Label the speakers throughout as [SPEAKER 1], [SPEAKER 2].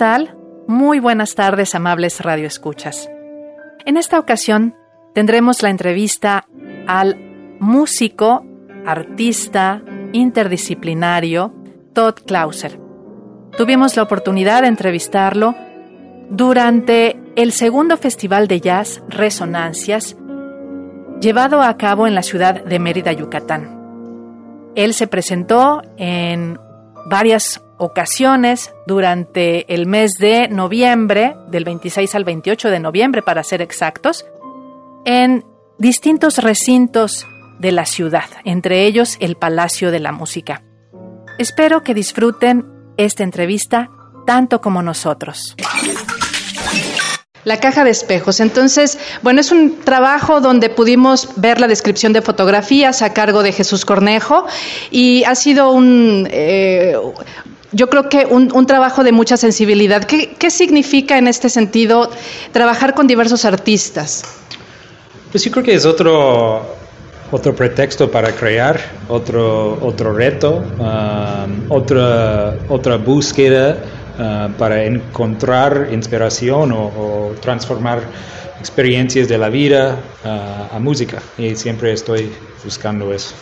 [SPEAKER 1] Tal? Muy buenas tardes, amables radioescuchas. En esta ocasión tendremos la entrevista al músico, artista, interdisciplinario Todd Clauser. Tuvimos la oportunidad de entrevistarlo durante el segundo Festival de Jazz Resonancias, llevado a cabo en la ciudad de Mérida, Yucatán. Él se presentó en varias ocasiones durante el mes de noviembre, del 26 al 28 de noviembre para ser exactos, en distintos recintos de la ciudad, entre ellos el Palacio de la Música. Espero que disfruten esta entrevista tanto como nosotros. La caja de espejos. Entonces, bueno, es un trabajo donde pudimos ver la descripción de fotografías a cargo de Jesús Cornejo y ha sido un, eh, yo creo que un, trabajo de mucha sensibilidad. ¿Qué, significa en este sentido trabajar con diversos artistas?
[SPEAKER 2] Pues yo creo que es otro, otro pretexto para crear, otro, otro reto, um, otra, otra búsqueda uh, para encontrar inspiración o, transformar experiencias de la vida a música. Y siempre estoy buscando eso.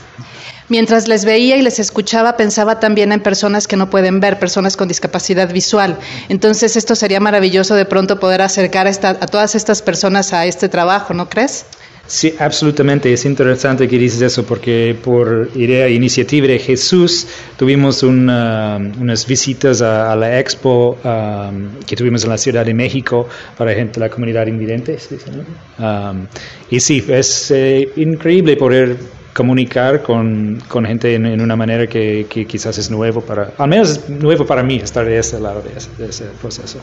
[SPEAKER 1] Mientras les veía y les escuchaba, pensaba también en personas que no pueden ver, personas con discapacidad visual. Entonces, esto sería maravilloso de pronto poder acercar a, a todas estas personas a este trabajo, ¿no crees?
[SPEAKER 2] Sí, absolutamente. Es interesante que dices eso porque por idea iniciativa de Jesús tuvimos unas visitas a, la expo um, que tuvimos en la Ciudad de México para gente de la comunidad invidente. Um, y sí, es eh, increíble poder comunicar con, con gente en, una manera que, que, quizás es nuevo para, al menos es nuevo para mí estar de ese lado de ese, proceso.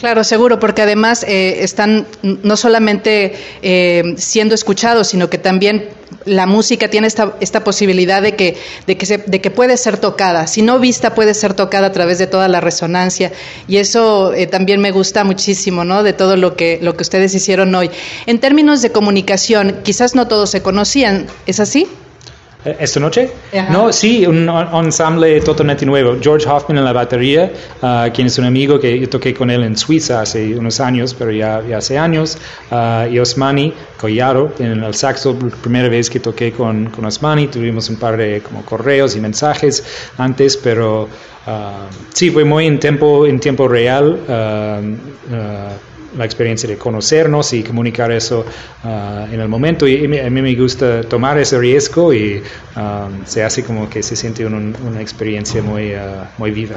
[SPEAKER 1] Claro, seguro, porque además eh, están no solamente eh, siendo escuchados, sino que también la música tiene esta, esta posibilidad de que, de, que de que puede ser tocada. Si no vista, puede ser tocada a través de toda la resonancia. Y eso eh, también me gusta muchísimo, ¿no? De todo lo que, lo que ustedes hicieron hoy. En términos de comunicación, quizás no todos se conocían, ¿es así?
[SPEAKER 2] Eh, esta noche. No, sí, un, ensamble totalmente nuevo. George Hoffman en la batería, uh, quien es un amigo que yo toqué con él en Suiza hace unos años, pero ya, ya hace años. Uh, y Osmani Collaro en el saxo, primera vez que toqué con, con Osmani. Tuvimos un par de como correos y mensajes antes, pero uh, sí, fue muy en tiempo, en tiempo real la experiencia de conocernos y comunicar eso ah, en el momento. Y, a mí me gusta tomar ese riesgo y ah, se hace como que se siente una experiencia muy, ah, muy viva.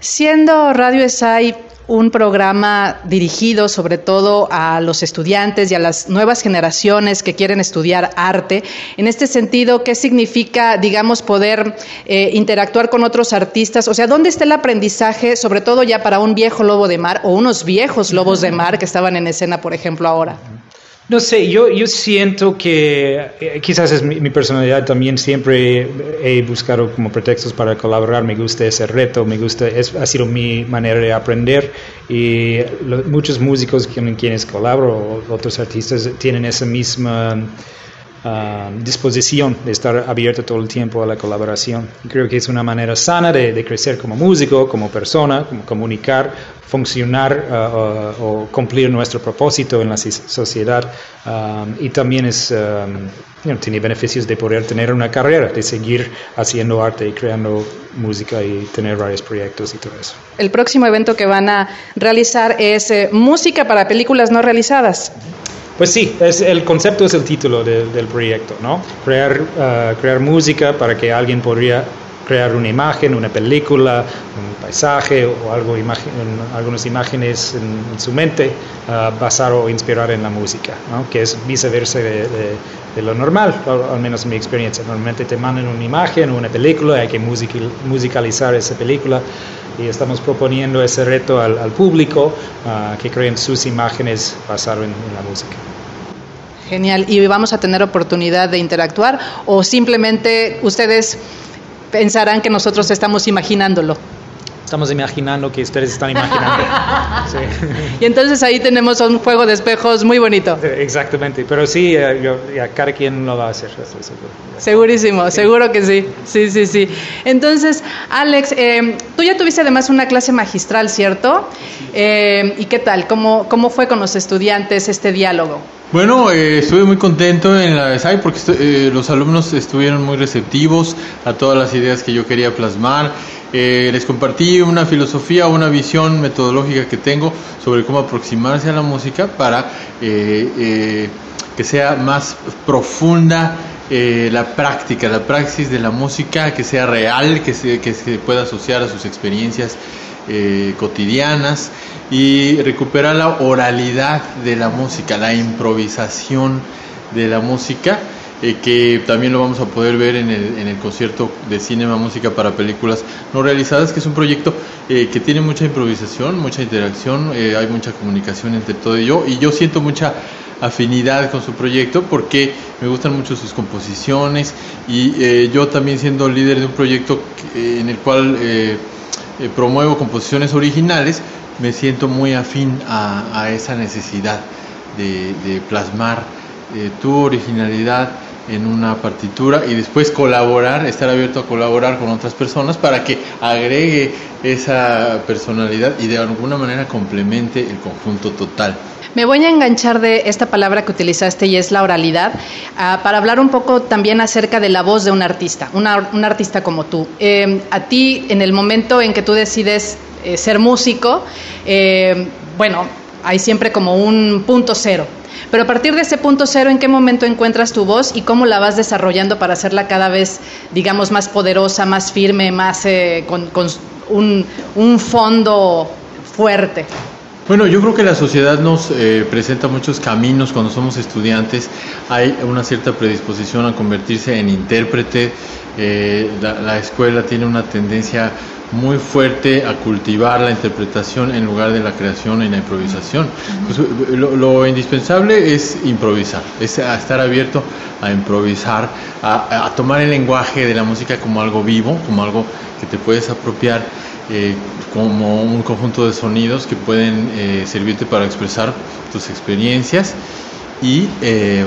[SPEAKER 1] Siendo Radio ESAI un programa dirigido sobre todo a los estudiantes y a las nuevas generaciones que quieren estudiar arte. En este sentido, ¿qué significa, digamos, poder eh, interactuar con otros artistas? O sea, ¿dónde está el aprendizaje, sobre todo ya para un viejo lobo de mar o unos viejos lobos de mar que estaban en escena, por ejemplo, ahora?
[SPEAKER 2] No sé, yo, yo siento que eh, quizás es mi, personalidad también siempre he buscado como pretextos para colaborar, me gusta ese reto, me gusta, es, ha sido mi manera de aprender y muchos músicos con quienes colaboro, otros artistas tienen esa misma disposición de estar abierto todo el tiempo a la colaboración. creo que es una manera sana de, crecer como músico, como persona, como comunicar, funcionar ah, o cumplir nuestro propósito en la sociedad. y también es, tiene beneficios de poder tener una carrera, de seguir haciendo arte y creando música y tener varios proyectos y todo eso.
[SPEAKER 1] El próximo evento que van a realizar es eh, música para películas no realizadas.
[SPEAKER 2] Pues sí, es, el concepto es el título del proyecto, ¿no? Crear, uh, crear música para que alguien podría crear una imagen, una película, un paisaje o algo algunas imágenes en, su mente uh, basar o inspirar en la música, que es viceversa de, lo normal, al menos en mi experiencia. Normalmente te mandan una imagen o una película, hay que musicalizar esa película y estamos proponiendo ese reto al, público uh, que creen sus imágenes basado en la música.
[SPEAKER 1] Genial. ¿Y vamos a tener oportunidad de interactuar o simplemente ustedes pensarán que nosotros estamos imaginándolo?
[SPEAKER 2] Estamos imaginando que ustedes están imaginando.
[SPEAKER 1] Y entonces ahí tenemos un juego de espejos muy bonito.
[SPEAKER 2] Exactamente, pero sí, eh, cada quien lo va a hacer.
[SPEAKER 1] Segurísimo, seguro que sí. Sí, sí, sí. Entonces, Alex, eh, tú ya tuviste además una clase magistral, ¿cierto? Eh, ¿Y qué tal? ¿Cómo, ¿Cómo fue con los estudiantes este diálogo?
[SPEAKER 3] Bueno, eh, estuve muy contento en la SAI porque eh, los alumnos estuvieron muy receptivos a todas las ideas que yo quería plasmar. Eh, les compartí una filosofía, una visión metodológica que tengo sobre cómo aproximarse a la música para que sea más profunda la práctica, la praxis de la música, que sea real, que se, que se pueda asociar a sus experiencias cotidianas y recuperar la oralidad de la música, la improvisación de la música, eh, que también lo vamos a poder ver en el, en el concierto de Cinema Música para Películas No Realizadas, que es un proyecto eh, que tiene mucha improvisación, mucha interacción, eh, hay mucha comunicación entre todo ello y yo siento mucha afinidad con su proyecto porque me gustan mucho sus composiciones y yo también siendo líder de un proyecto en el cual promuevo composiciones originales, me siento muy afín a, esa necesidad de, plasmar eh, tu originalidad en una partitura y después colaborar, estar abierto a colaborar con otras personas para que agregue esa personalidad y de alguna manera complemente el conjunto total.
[SPEAKER 1] Me voy a enganchar de esta palabra que utilizaste y es la oralidad, ah, para hablar un poco también acerca de la voz de un artista, un artista como tú. Eh, a ti, en el momento en que tú decides eh, ser músico, eh, bueno, hay siempre como un punto cero. Pero a partir de ese punto cero, ¿en qué momento encuentras tu voz y cómo la vas desarrollando para hacerla cada vez, digamos, más poderosa, más firme, más eh, con, un, un, fondo fuerte?
[SPEAKER 3] Bueno, yo creo que la sociedad nos presenta muchos caminos cuando somos estudiantes. Hay una cierta predisposición a convertirse en intérprete. la, la escuela tiene una tendencia muy fuerte a cultivar la interpretación en lugar de la creación y la improvisación. Pues, lo, indispensable es improvisar, es estar abierto a improvisar, a, tomar el lenguaje de la música como algo vivo, como algo que te puedes apropiar. Eh, como un conjunto de sonidos que pueden eh, servirte para expresar tus experiencias y eh,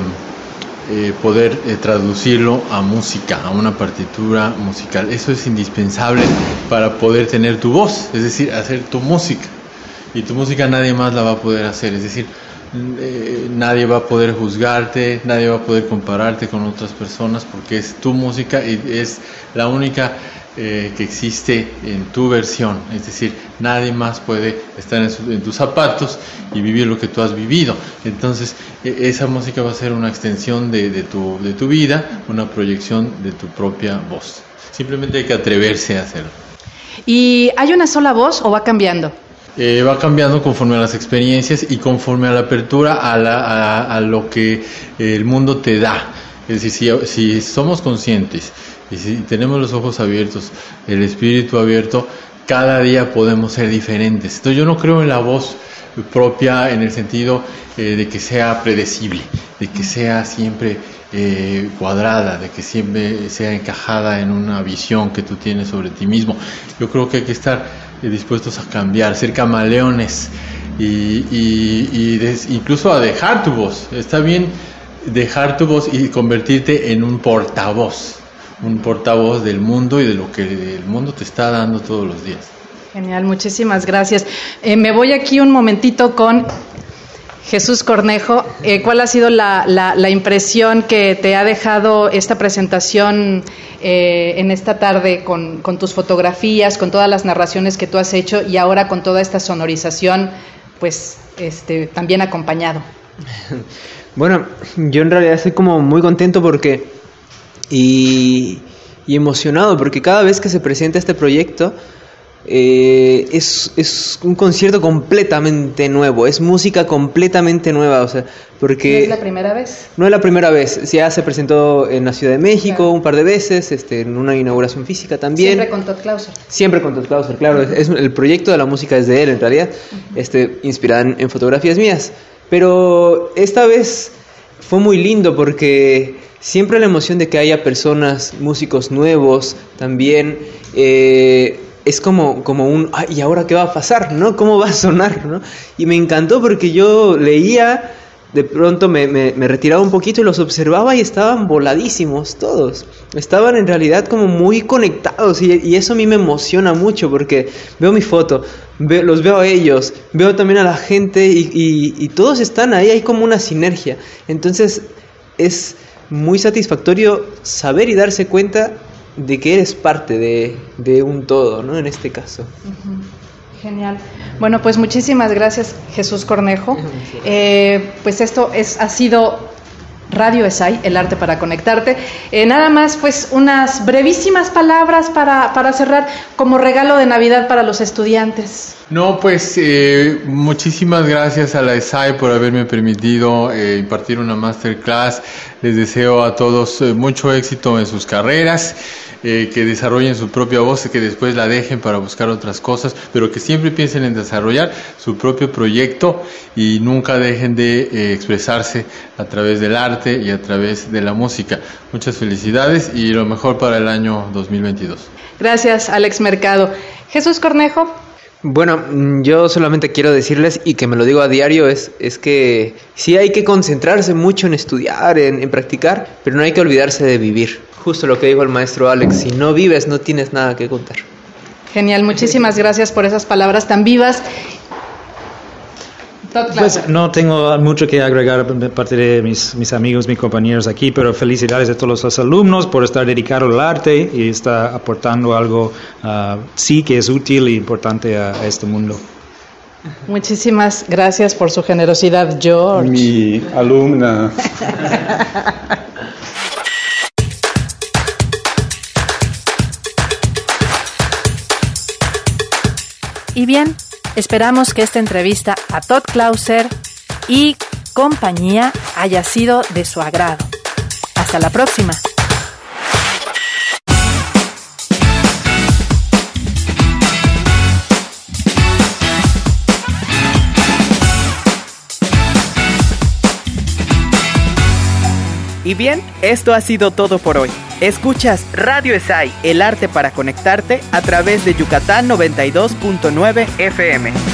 [SPEAKER 3] eh, poder traducirlo a música, a una partitura musical. Eso es indispensable para poder tener tu voz, es decir, hacer tu música. Y tu música nadie más la va a poder hacer, es decir, eh, nadie va a poder juzgarte, nadie va a poder compararte con otras personas porque es tu música y es la única eh, que existe en tu versión, es decir, nadie más puede estar en, tus zapatos y vivir lo que tú has vivido. Entonces, e, esa música va a ser una extensión de, tu, de tu vida, una proyección de tu propia voz. Simplemente hay que atreverse a hacerlo.
[SPEAKER 1] ¿Y hay una sola voz o va cambiando?
[SPEAKER 3] Eh, va cambiando conforme a las experiencias y conforme a la apertura a, a, lo que el mundo te da. Es decir, si, si somos conscientes y si tenemos los ojos abiertos, el espíritu abierto, cada día podemos ser diferentes. Entonces yo no creo en la voz propia en el sentido eh, de que sea predecible, de que sea siempre eh, cuadrada, de que siempre sea encajada en una visión que tú tienes sobre ti mismo. Yo creo que hay que estar dispuestos a cambiar, ser camaleones y, incluso a dejar tu voz. Está bien dejar tu voz y convertirte en un portavoz un portavoz del mundo y de lo que el mundo te está dando todos los días.
[SPEAKER 1] Genial, muchísimas gracias. Eh, me voy aquí un momentito con Jesús Cornejo. Eh, ¿Cuál ha sido la, la, impresión que te ha dejado esta presentación eh, en esta tarde con, con, tus fotografías, con todas las narraciones que tú has hecho y ahora con toda esta sonorización, pues este, también acompañado?
[SPEAKER 4] Bueno, yo en realidad estoy como muy contento porque y, y emocionado porque cada vez que se presenta este proyecto eh, es, es, un concierto completamente nuevo, es música completamente nueva, o sea, porque...
[SPEAKER 1] ¿No es la primera vez?
[SPEAKER 4] No es la primera vez, ya se presentó en la Ciudad de México un par de veces, este, en una inauguración física también.
[SPEAKER 1] Siempre con Todd Clauser.
[SPEAKER 4] Siempre con Todd Clauser, claro, es, el proyecto de la música es de él en realidad, este, inspirada en fotografías mías, pero esta vez fue muy lindo porque siempre la emoción de que haya personas, músicos nuevos también, eh, es como, como un, ¿y ahora qué va a pasar? ¿no? ¿Cómo va a sonar? ¿no? Y me encantó porque yo leía, de pronto me, me, retiraba un poquito y los observaba y estaban voladísimos todos. Estaban en realidad como muy conectados y, eso a mí me emociona mucho porque veo mi foto, los veo a ellos, veo también a la gente y, y todos están ahí, hay como una sinergia. Entonces es muy satisfactorio saber y darse cuenta de que eres parte de, un todo, ¿no? En este caso.
[SPEAKER 1] Genial. Bueno, pues muchísimas gracias, Jesús Cornejo. Eh, pues esto es, ha sido Radio ESAI, el arte para conectarte. Eh, nada más, pues unas brevísimas palabras para, para, cerrar como regalo de Navidad para los estudiantes.
[SPEAKER 3] No, pues eh, muchísimas gracias a la ESAI por haberme permitido impartir una masterclass. Les deseo a todos mucho éxito en sus carreras. Eh, que desarrollen su propia voz y que después la dejen para buscar otras cosas, pero que siempre piensen en desarrollar su propio proyecto y nunca dejen de eh, expresarse a través del arte y a través de la música. Muchas felicidades y lo mejor para el año 2022.
[SPEAKER 1] Gracias, Alex Mercado. Jesús Cornejo.
[SPEAKER 4] Bueno, mm, yo solamente quiero decirles, y que me lo digo a diario, es, es que sí hay que concentrarse mucho en estudiar, en practicar, pero no hay que olvidarse de vivir justo lo que dijo el maestro Alex, si no vives no tienes nada que contar.
[SPEAKER 1] Genial, muchísimas gracias por esas palabras tan vivas.
[SPEAKER 2] Pues no tengo mucho que agregar de parte de mis, mis, amigos, mis compañeros aquí, pero felicidades a todos los alumnos por estar dedicados al arte y estar aportando algo, uh, sí, que es útil e importante a, este mundo.
[SPEAKER 1] Muchísimas gracias por su generosidad, George.
[SPEAKER 3] Mi alumna.
[SPEAKER 1] Y bien, esperamos que esta entrevista a Todd Clauser y compañía haya sido de su agrado. Hasta la próxima.
[SPEAKER 5] Y bien, esto ha sido todo por hoy. Escuchas Radio ESAI, el arte para conectarte a través de Yucatán 92.9 FM.